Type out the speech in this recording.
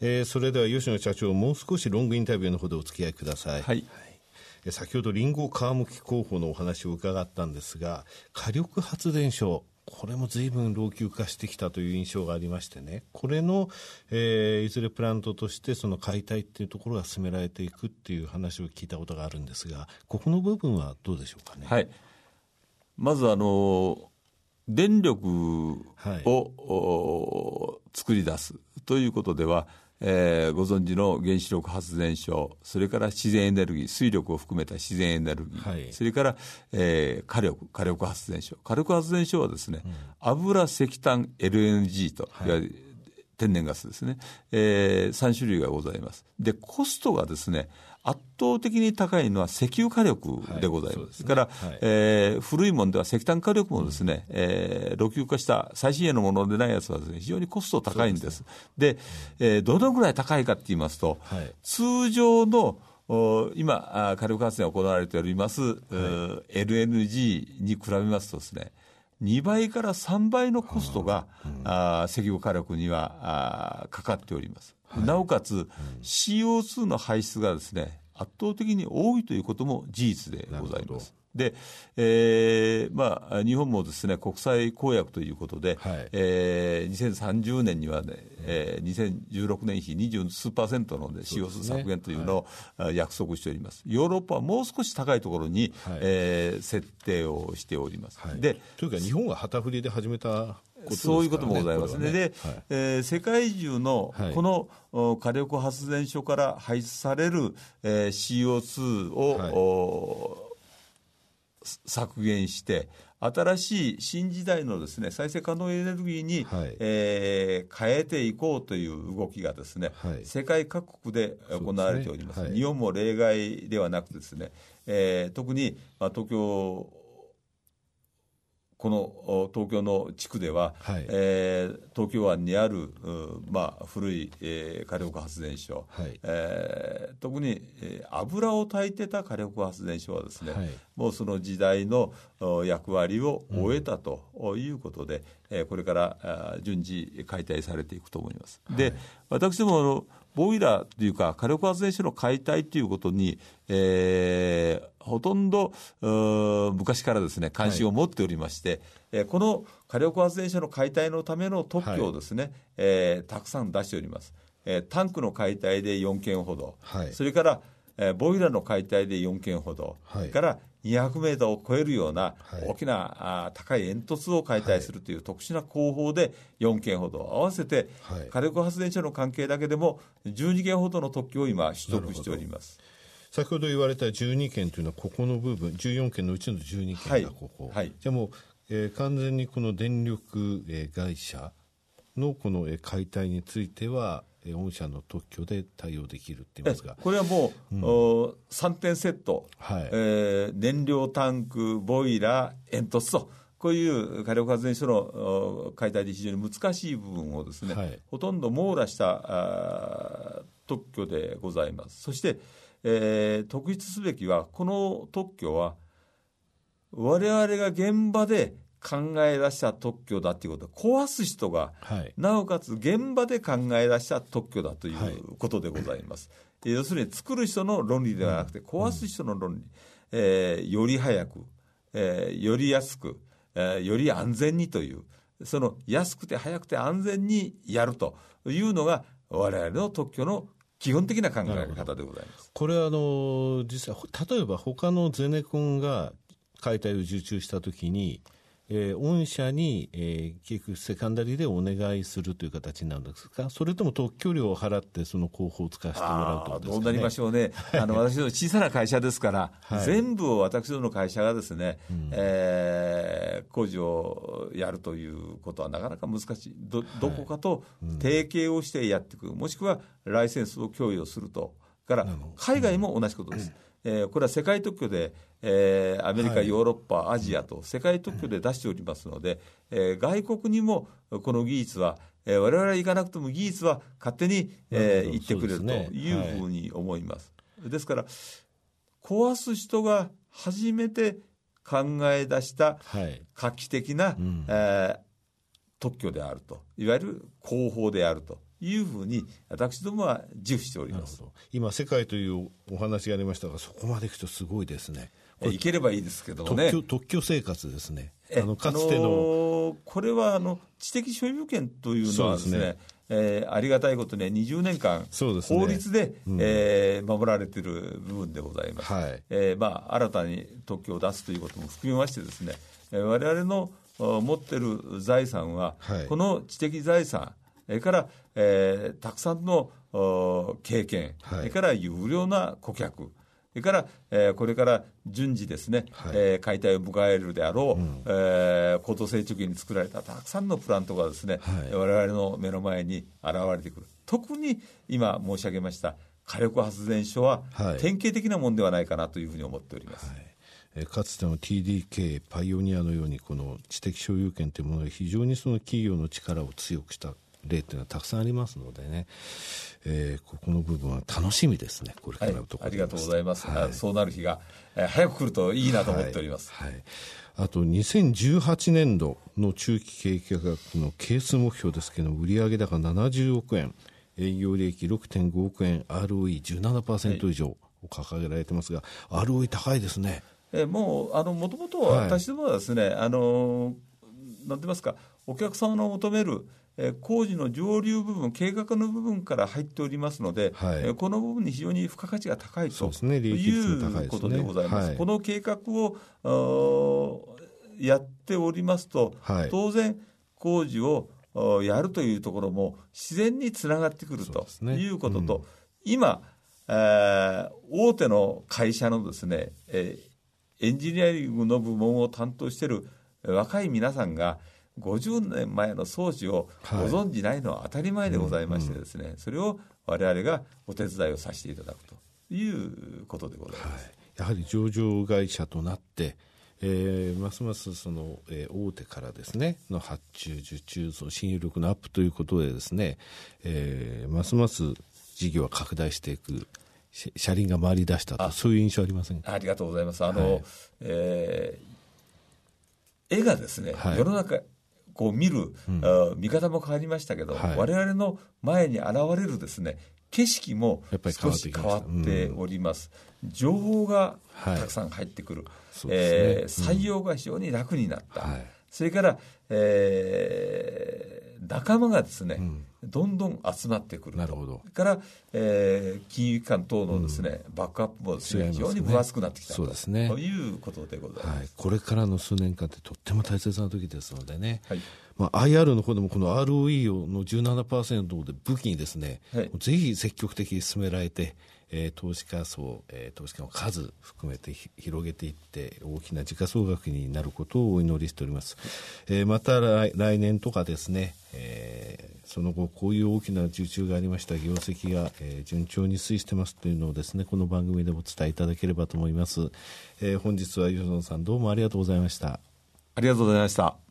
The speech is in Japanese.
えー、それでは吉野社長、もう少しロングインタビューのほどお付き合いください。はい。先ほどリンゴ皮むき候補のお話を伺ったんですが、火力発電所、これも随分老朽化してきたという印象がありましてね、これの、えー、いずれプラントとしてその解体っていうところが進められていくっていう話を聞いたことがあるんですが、ここの部分はどうでしょうかね。はい。まずあの、電力を、はい、作り出すということでは、えー、ご存知の原子力発電所、それから自然エネルギー、水力を含めた自然エネルギー、はい、それから、えー、火力、火力発電所。火力発電所はですね、うん、油、石炭、LNG と、はい、天然ガスですね、えー、3種類がございます。で、コストがですね、圧倒的に高いのは石油火力でございます。はい、すね、から、はい、えー、古いものでは石炭火力もですね、うん、えー、老朽化した最新鋭のものでないやつはですね、非常にコスト高いんです。でで、えー、どのぐらい高いかって言いますと、はい、通常の今、火力発電が行われております、はい、LNG に比べますとですね、2倍から3倍のコストが、うん、あ石油火力にはあかかっております。はい、なおかつ、うん、CO2 の排出がですね、圧倒的に多いということも事実でございます。で、えーまあ、日本もですね国際公約ということで、はい、えー、2030年にはね、えー、2016年比20数パーセントの、ね、CO2 削減というのを、はい、約束しております。ヨーロッパはもう少し高いところに、はい、えー、設定をしております。はい、でというか日本が旗振りで始めたね、そういうこともございますね。ね。で、はい、えー、世界中のこの、はい、火力発電所から排出される、えー、CO2 を、はい。削減して、新しい新時代のですね再生可能エネルギーに、はい、えー、変えていこうという動きがですね、はい、世界各国で行われております。すね。はい、日本も例外ではなくてですね、えー、特に、まあ、東京この東京の地区では、はい、えー、東京湾にある、まあ、古い、えー、火力発電所、はい、えー、特に、えー、油を焚いてた火力発電所はですね、はい、もうその時代の役割を終えたということで、うん、えー、これから順次解体されていくと思います。で私どものボイラーというか火力発電所の解体ということに、えー、ほとんど昔からですね関心を持っておりまして、はい、えー、この火力発電所の解体のための特許をですね、はい、えー、たくさん出しております。えー、タンクの解体で4件ほど、はい、それから、えー、ボイラーの解体で4件ほど、はい、から200メートルを超えるような大きな、はい、あ高い煙突を解体するという特殊な工法で4件ほど、合わせて火力発電所の関係だけでも12件ほどの特許を今、取得しております。先ほど言われた12件というのは、ここの部分、14件のうちの12件がここ、はい、じゃあもう、えー、完全にこの電力、えー、会社のこの、えー、解体については、御社の特許で対応できるって言いますがこれはもう、うん、3点セット、はいえー、燃料タンク、ボイラー、煙突と。こういう火力発電所の解体で非常に難しい部分をですね、はい、ほとんど網羅した特許でございます。そして、えー、特筆すべきは、この特許は、我々が現場で考え出した特許だということ壊す人が、はい、なおかつ現場で考え出した特許だということでございます。はい、要するに作る人の論理ではなくて、壊す人の論理、えー、より早く、えー、より安く、えー、より安全にという、その安くて早くて安全にやるというのが、我々の特許の基本的な考え方でございます。これはあの実際例えば他のゼネコンが解体を受注したときにえー、御社に、えー、結局セカンダリーでお願いするという形になるんですか、それとも特許料を払って、その候補を使わせてもらうということですか、ね、どうなりましょうね、あの私の小さな会社ですから、はい、全部を私どもの会社がですね、うん、えー、工事をやるということはなかなか難しい、どどこかと提携をしてやっていく、もしくはライセンスを供与すると、から海外も同じことです。うんえー、これは世界特許で、えー、アメリカ、ヨーロッパ、アジアと世界特許で出しておりますので、えー、外国にもこの技術は、えー、我々は行かなくても技術は勝手に、えー、行ってくれるというふうに思います。はい、ですから、壊す人が初めて考え出した画期的な、はいうん、えー、特許であると、いわゆる工法であるというふうに私どもは自負しております。今、世界というお話がありましたがそこまでいくとすごいですね。いければいいですけどね。特許特許生活ですね。あのかつての、あのー、これはあの知的所有権というのはですねね。えー、ありがたいことに20年間、ね、法律で、うん、えー、守られている部分でございます、はい。えーまあ、新たに特許を出すということも含めましてですね、えー、我々の持っている財産は、はい、この知的財産それから、えー、たくさんの経験、はい、それから有料な顧客。それから、えー、これから順次ですね、はい、えー、解体を迎えるであろう、うん、えー、高度成長期に作られたたくさんのプラントがですね、はい、我々の目の前に現れてくる。特に今申し上げました火力発電所は典型的なものではないかなというふうに思っております。はい。かつての TDK パイオニアのようにこの知的所有権というものが非常にその企業の力を強くした例というのはたくさんありますのでね、えー、ここの部分は楽しみですね、これからのところ、はい、ありがとうございます、はい、そうなる日が、えー、早く来るといいなと思っております。はい、はい、あと2018年度の中期経営計画の係数目標ですけど売上高70億円営業利益6.5億円 ROE17% 以上を掲げられてますが、はい、ROE 高いですね。えー、もうあのもともと私どもはですね、はい、あのなんて言いますかお客様の求めるえ工事の上流部分、計画の部分から入っておりますので、はい、えこの部分に非常に付加価値が高いということでございます。はい、この計画をやっておりますと、はい、当然、工事をやるというところも自然につながってくるということと、ねうん、今、えー、大手の会社のですね、えー、エンジニアリングの部門を担当している若い皆さんが、50年前の装置をご存じないのは当たり前でございましてですね、はいうんうん、それを我々がお手伝いをさせていただくということでございます、はい、やはり上場会社となってえー、ますますその、えー、大手からですねの発注受注その信用力のアップということでですね、えー、ますます事業は拡大していく車輪が回り出したとそういう印象ありませんありがとうございます。あの、はい、えー、絵がですね、はい、世の中こう見る、うん、見方も変わりましたけど、はい、我々の前に現れるですね景色も少し変わっております。うん、情報がたくさん入ってくる、はいえー、採用が非常に楽になった、はい、それから、えー、仲間がですね、うんどんどん集まってくる。なるほど。から、えー、金融機関等のですね、うん、バックアップもですね、非常に分厚くなってきたそうですね。ということでございます、はい、これからの数年間ってとっても大切な時ですのでね、はい。まあ、IR の方でもこの ROE の17%で武器にですね、はい、ぜひ積極的に進められて、えー、投資家層、えー、投資家の数含めて広げていって大きな時価総額になることをお祈りしております、えー、また来来年とかですね、えー、その後こういう大きな受注がありました業績が、えー、順調に推移してますというのをですねこの番組でお伝えいただければと思います、えー、本日は吉野さんどうもありがとうございました。ありがとうございました。